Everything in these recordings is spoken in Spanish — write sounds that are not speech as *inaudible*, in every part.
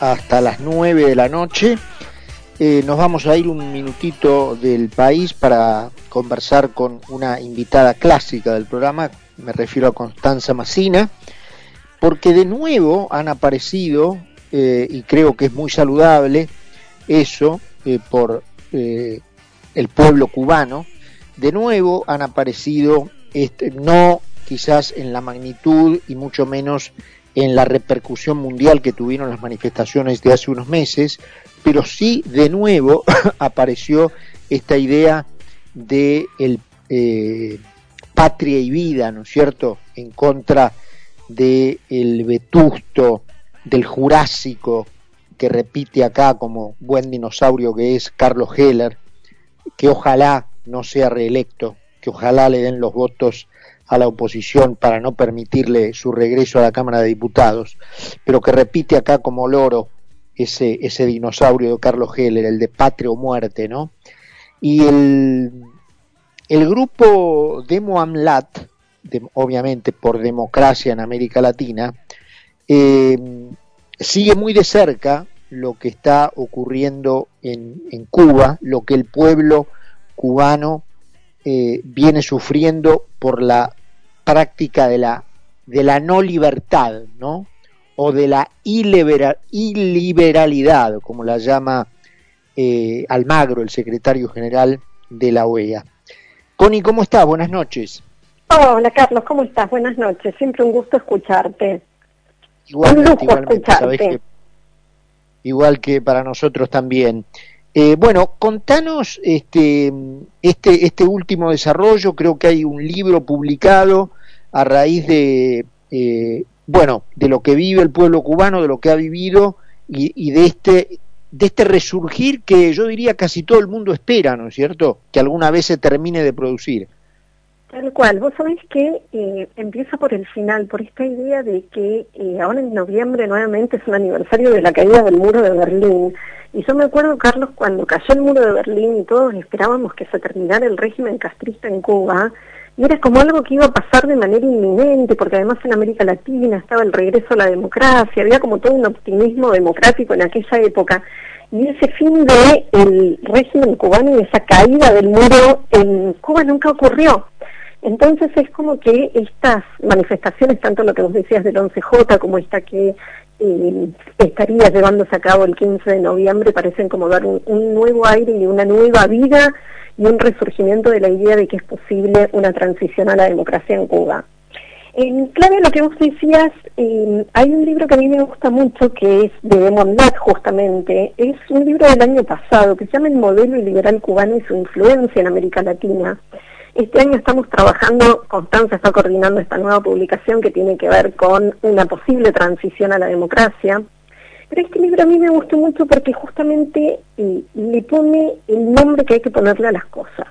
hasta las 9 de la noche. Eh, nos vamos a ir un minutito del país para conversar con una invitada clásica del programa, me refiero a Constanza Massina, porque de nuevo han aparecido, eh, y creo que es muy saludable eso eh, por el pueblo cubano, de nuevo han aparecido, este, no quizás en la magnitud y mucho menos en la repercusión mundial que tuvieron las manifestaciones de hace unos meses, pero sí de nuevo *laughs* apareció esta idea de el, eh, patria y vida, ¿no es cierto?, en contra del el vetusto, del jurásico, que repite acá como buen dinosaurio que es Carlos Heller, que ojalá no sea reelecto, que ojalá le den los votos a la oposición para no permitirle su regreso a la Cámara de Diputados, pero que repite acá como loro ese, ese dinosaurio de Carlos Heller, el de patria o muerte, ¿no? Y el, el grupo Demo AMLAT, obviamente por democracia en América Latina, eh, sigue muy de cerca lo que está ocurriendo en, en Cuba, lo que el pueblo cubano eh, viene sufriendo por la práctica de la, de la no libertad, ¿no? O de la iliberalidad, como la llama eh, Almagro, el secretario general de la OEA. Connie, ¿cómo estás? Buenas noches. Hola Carlos, ¿cómo estás? Buenas noches. Siempre un gusto escucharte. Igualmente, igualmente, igual que para nosotros también. Eh, bueno, contanos este, este, este último desarrollo, creo que hay un libro publicado a raíz de, eh, bueno, de lo que vive el pueblo cubano, de lo que ha vivido y, de este de este resurgir que yo diría casi todo el mundo espera, ¿no es cierto? Que alguna vez se termine de producir. Tal cual, vos sabés que eh, empieza por el final, por esta idea de que eh, ahora en noviembre nuevamente es un aniversario de la caída del muro de Berlín. Y yo me acuerdo, Carlos, cuando cayó el muro de Berlín y todos esperábamos que se terminara el régimen castrista en Cuba, y era como algo que iba a pasar de manera inminente, porque además en América Latina estaba el regreso a la democracia, había como todo un optimismo democrático en aquella época. Y ese fin de el régimen cubano y esa caída del muro en Cuba nunca ocurrió. Entonces es como que estas manifestaciones, tanto lo que vos decías del 11J como esta que eh, estaría llevándose a cabo el 15 de noviembre, parecen como dar un, nuevo aire y una nueva vida y un resurgimiento de la idea de que es posible una transición a la democracia en Cuba. En clave lo que vos decías, eh, hay un libro que a mí me gusta mucho que es de Demondat justamente, es un libro del año pasado que se llama El modelo liberal cubano y su influencia en América Latina. Este año estamos trabajando, Constanza está coordinando esta nueva publicación que tiene que ver con una posible transición a la democracia. Pero este libro a mí me gustó mucho porque justamente eh, le pone el nombre que hay que ponerle a las cosas.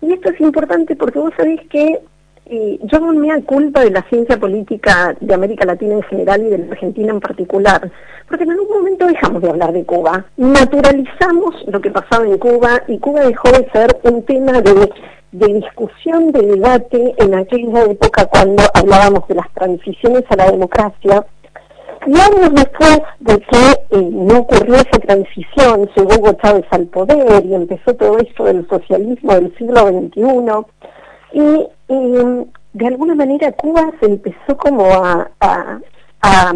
Y esto es importante porque vos sabés que eh, yo no me culpa de la ciencia política de América Latina en general y de la Argentina en particular, porque en algún momento dejamos de hablar de Cuba, naturalizamos lo que pasaba en Cuba y Cuba dejó de ser un tema de de discusión, de debate en aquella época cuando hablábamos de las transiciones a la democracia. Y años después de que eh, no ocurrió esa transición, llegó Hugo Chávez al poder y empezó todo esto del socialismo del siglo XXI, y de alguna manera Cuba se empezó como a, a, a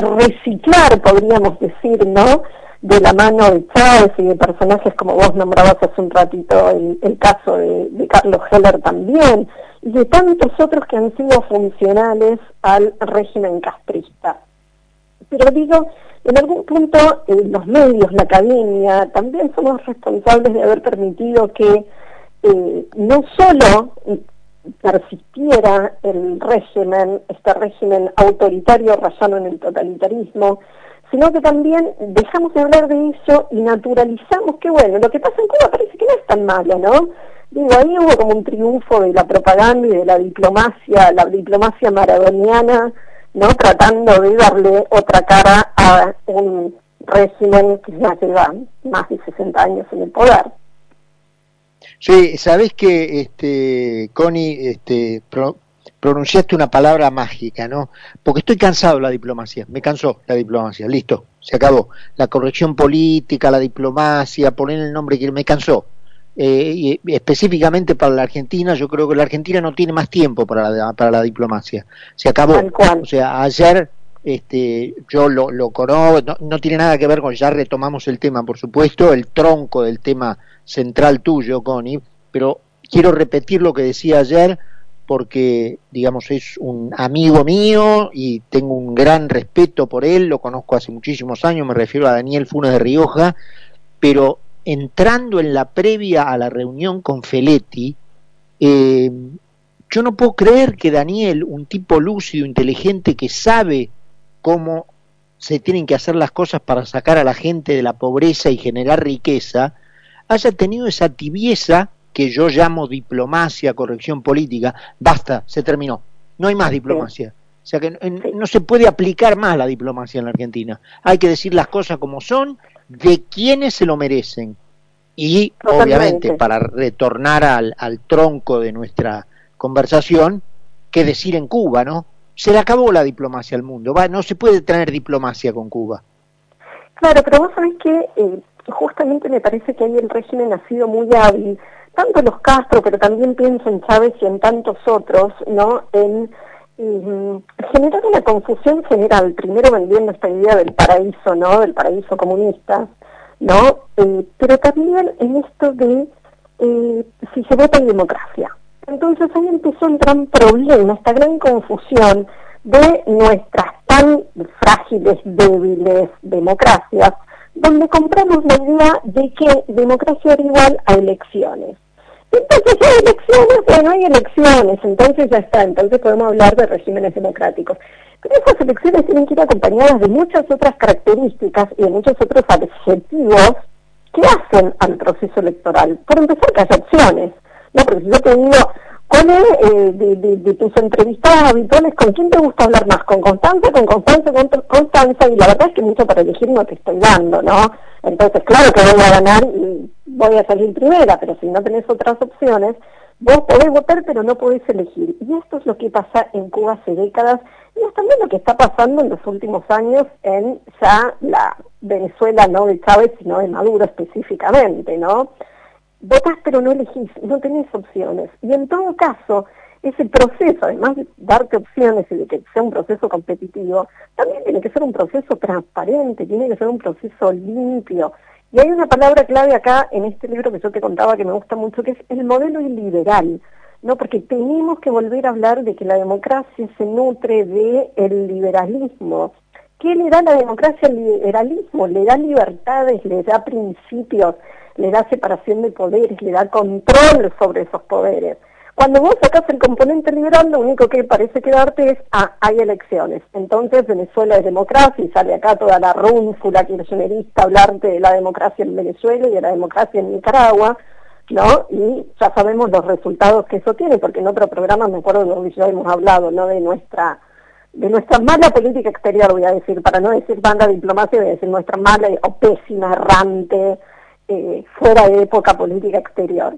reciclar, podríamos decir, ¿no? De la mano de Chávez y de personajes como vos nombrabas hace un ratito, el, caso de, Carlos Heller también, y de tantos otros que han sido funcionales al régimen castrista. Pero digo, en algún punto los medios, la academia, también somos responsables de haber permitido que eh, no solo persistiera el régimen, este régimen autoritario rayado en el totalitarismo, sino que también dejamos de hablar de eso y naturalizamos que, bueno, lo que pasa en Cuba parece que no es tan malo, ¿no? Digo, ahí hubo como un triunfo de la propaganda y de la diplomacia, la diplomacia maradoniana, ¿no? Tratando de darle otra cara a un régimen que ya lleva más de 60 años en el poder. Sí, sabes que, este, Connie, este, pronunciaste una palabra mágica, ¿no? Porque estoy cansado de la diplomacia, me cansó la diplomacia, listo, se acabó. La corrección política, la diplomacia, poner el nombre que me cansó. Eh, y específicamente para la Argentina, yo creo que la Argentina no tiene más tiempo para la, para la diplomacia. Se acabó. O sea, ayer este, yo lo, lo conozco, no, no, tiene nada que ver con, ya retomamos el tema, por supuesto, el tronco del tema central tuyo, Connie, pero quiero repetir lo que decía ayer porque, digamos, es un amigo mío y tengo un gran respeto por él, lo conozco hace muchísimos años, me refiero a Daniel Funes de Rioja, pero entrando en la previa a la reunión con Feletti, eh, yo no puedo creer que Daniel, un tipo lúcido, inteligente, que sabe cómo se tienen que hacer las cosas para sacar a la gente de la pobreza y generar riqueza, haya tenido esa tibieza que yo llamo diplomacia, corrección política, basta, se terminó, no hay más diplomacia. O sea que no se puede aplicar más la diplomacia en la Argentina. Hay que decir las cosas como son de quienes se lo merecen. Y obviamente, para retornar al, al tronco de nuestra conversación, que decir en Cuba, ¿no? Se le acabó la diplomacia al mundo, va, no se puede tener diplomacia con Cuba. Claro, pero vos sabés que eh, justamente me parece que ahí el régimen ha sido muy hábil, tanto los Castro, pero también pienso en Chávez y en tantos otros, ¿no? En generar una confusión general, primero vendiendo esta idea del paraíso, ¿no? Del paraíso comunista, ¿no? Eh, pero también en esto de eh, si se vota en democracia. Entonces ahí empezó un gran problema, esta gran confusión de nuestras tan frágiles, débiles democracias, donde compramos la idea de que democracia era igual a elecciones. Entonces hay elecciones, bueno, hay elecciones, entonces ya está, entonces podemos hablar de regímenes democráticos. Pero esas elecciones tienen que ir acompañadas de muchas otras características y de muchos otros adjetivos que hacen al proceso electoral. Por empezar, que haya opciones. No, porque si yo te digo, ¿cuál es eh, de, tus entrevistas habituales, con quién te gusta hablar más? ¿Con Constanza, con Constanza, con Constanza? Y la verdad es que mucho para elegir no te estoy dando, ¿no? Entonces, claro que voy a ganar y voy a salir primera, pero si no tenés otras opciones, vos podés votar pero no podés elegir. Y esto es lo que pasa en Cuba hace décadas y es también lo que está pasando en los últimos años en ya la Venezuela, no de Chávez, sino de Maduro específicamente, ¿no? Votás pero no elegís, no tenés opciones. Y en todo caso, ese proceso, además de darte opciones y de que sea un proceso competitivo, también tiene que ser un proceso transparente, tiene que ser un proceso limpio. Y hay una palabra clave acá en este libro que yo te contaba que me gusta mucho, que es el modelo iliberal, ¿no? Porque tenemos que volver a hablar de que la democracia se nutre del el liberalismo. ¿Qué le da la democracia al liberalismo? Le da libertades, le da principios, le da separación de poderes, le da control sobre esos poderes. Cuando vos sacás el componente liberal, lo único que parece quedarte es, ah, hay elecciones. Entonces Venezuela es democracia y sale acá toda la rúnfula kirchnerista hablarte de la democracia en Venezuela y de la democracia en Nicaragua, ¿no? Y ya sabemos los resultados que eso tiene, porque en otro programa me acuerdo que ya hemos hablado, ¿no? De nuestra de nuestra mala política exterior, voy a decir, para no decir mala diplomacia, voy a decir nuestra mala o pésima, errante, eh, fuera de época política exterior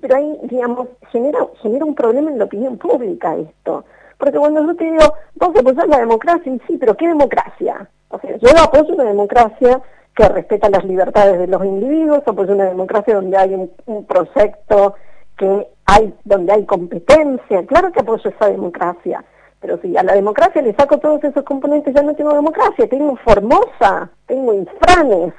pero ahí, digamos, genera, genera un problema en la opinión pública esto. Porque cuando yo te digo, vamos a apoyar la democracia, y sí, pero ¿qué democracia? O sea, yo apoyo una democracia que respeta las libertades de los individuos, apoyo una democracia donde hay un, un proyecto que hay, donde hay competencia, claro que apoyo esa democracia, pero si a la democracia le saco todos esos componentes ya no tengo democracia, tengo Formosa, tengo infranes,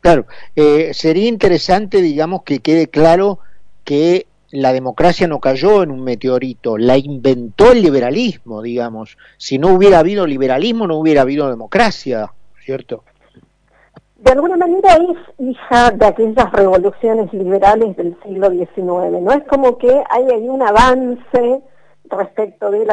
Claro, eh, sería interesante, digamos, que quede claro que la democracia no cayó en un meteorito, la inventó el liberalismo, digamos. Si no hubiera habido liberalismo, no hubiera habido democracia, ¿cierto? De alguna manera es hija de aquellas revoluciones liberales del siglo XIX, ¿no? Es como que hay ahí un avance respecto del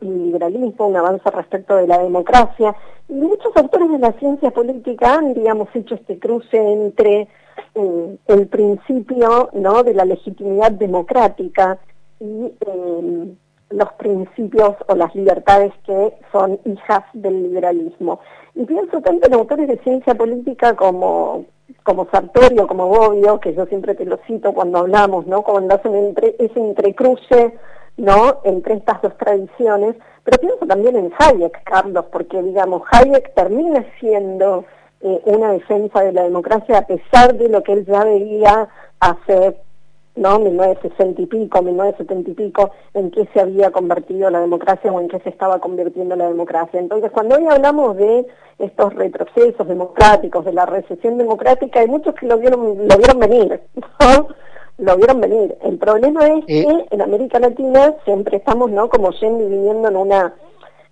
liberalismo, un avance respecto de la democracia. Y muchos autores de la ciencia política han, digamos, hecho este cruce entre eh, el principio ¿no? de la legitimidad democrática y eh, los principios o las libertades que son hijas del liberalismo. Y pienso tanto en autores de ciencia política como, como Sartorio, como Bobbio, que yo siempre te lo cito cuando hablamos, ¿no? Cuando hacen entre, ese entrecruce ¿no? Entre estas dos tradiciones, pero pienso también en Hayek, Carlos, porque digamos, Hayek termina siendo eh, una defensa de la democracia a pesar de lo que él ya veía hace ¿no? 1960 y pico, 1970 y pico, en qué se había convertido la democracia o en qué se estaba convirtiendo la democracia. Entonces, cuando hoy hablamos de estos retrocesos democráticos, de la recesión democrática, hay muchos que lo vieron, lo vieron venir, *laughs* ¿no? Lo vieron venir. El problema es eh. que en América Latina siempre estamos, ¿no? Como yendo y viviendo en una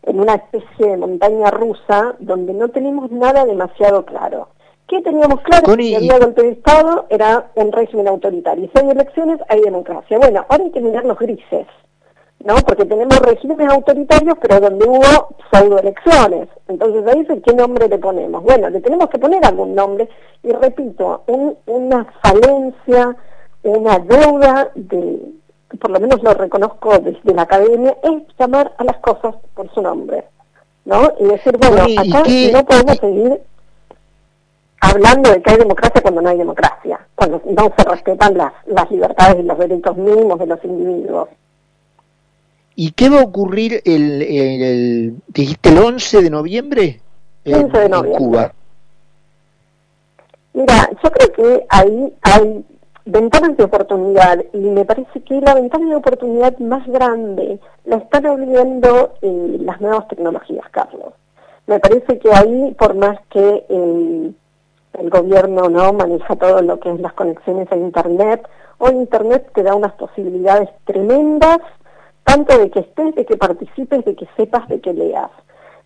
en una especie de montaña rusa donde no tenemos nada demasiado claro. ¿Qué teníamos claro? que si había golpe de Estado era un régimen autoritario. Si hay elecciones, hay democracia. Bueno, ahora hay que mirar los grises, ¿no? Porque tenemos regímenes autoritarios, pero donde hubo pseudoelecciones. Entonces ahí dice, ¿qué nombre le ponemos? Bueno, le tenemos que poner algún nombre. Y repito, una falencia, una deuda de, por lo menos lo reconozco desde la academia, es llamar a las cosas por su nombre, ¿no? Y decir, bueno, acá no podemos seguir hablando de que hay democracia cuando no hay democracia, cuando no se respetan las, las libertades y los derechos mínimos de los individuos. ¿Y qué va a ocurrir el, el, dijiste el 11 de noviembre? 15 de noviembre. En Cuba. Mira, yo creo que ahí hay ventanas de oportunidad y me parece que la ventana de oportunidad más grande la están abriendo eh, las nuevas tecnologías, Carlos. Me parece que ahí, por más que el gobierno no maneja todo lo que es las conexiones a internet. Hoy internet te da unas posibilidades tremendas, tanto de que estés, de que participes, de que sepas, de que leas.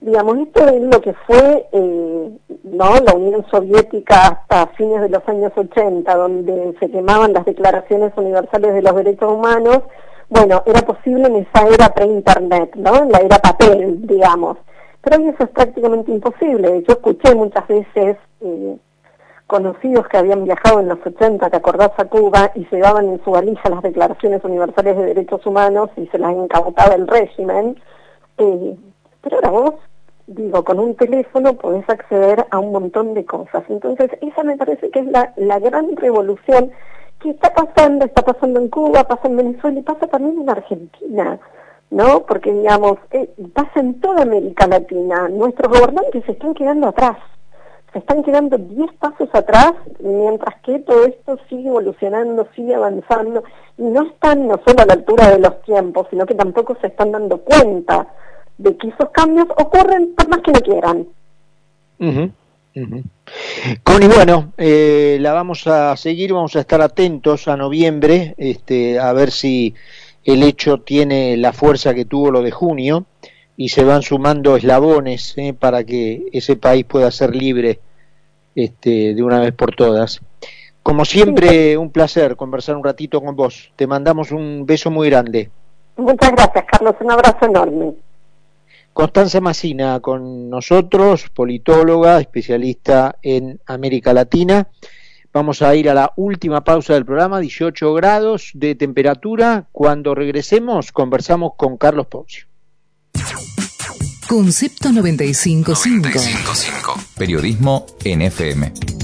Digamos, esto es lo que fue eh, no la Unión Soviética hasta fines de los años 80, donde se quemaban las declaraciones universales de los derechos humanos. Bueno, era posible en esa era pre-internet, ¿no? En la era papel, digamos. Pero hoy eso es prácticamente imposible. Yo escuché muchas veces eh, conocidos que habían viajado en los 80, ¿te acordás a Cuba? Y llevaban en su valija las declaraciones universales de derechos humanos y se las incautaba el régimen. Eh, pero ahora vos, digo, con un teléfono podés acceder a un montón de cosas. Entonces, esa me parece que es la, la gran revolución que está pasando, está pasando en Cuba, pasa en Venezuela y pasa también en Argentina. ¿no? Porque, digamos, eh, pasa en toda América Latina. Nuestros gobernantes se están quedando atrás se están quedando 10 pasos atrás, mientras que todo esto sigue evolucionando, sigue avanzando, y no están no solo a la altura de los tiempos, sino que tampoco se están dando cuenta de que esos cambios ocurren por más que no quieran. Connie, bueno, eh, la vamos a seguir, vamos a estar atentos a noviembre, este, a ver si el hecho tiene la fuerza que tuvo lo de junio y se van sumando eslabones ¿eh? para que ese país pueda ser libre este, de una vez por todas. Como siempre, un placer conversar un ratito con vos. Te mandamos un beso muy grande. Muchas gracias, Carlos. Un abrazo enorme. Constanza Macina con nosotros, politóloga, especialista en América Latina. Vamos a ir a la última pausa del programa, 18 grados de temperatura. Cuando regresemos, conversamos con Carlos Poncio. Concepto 955. 955. Periodismo NFM.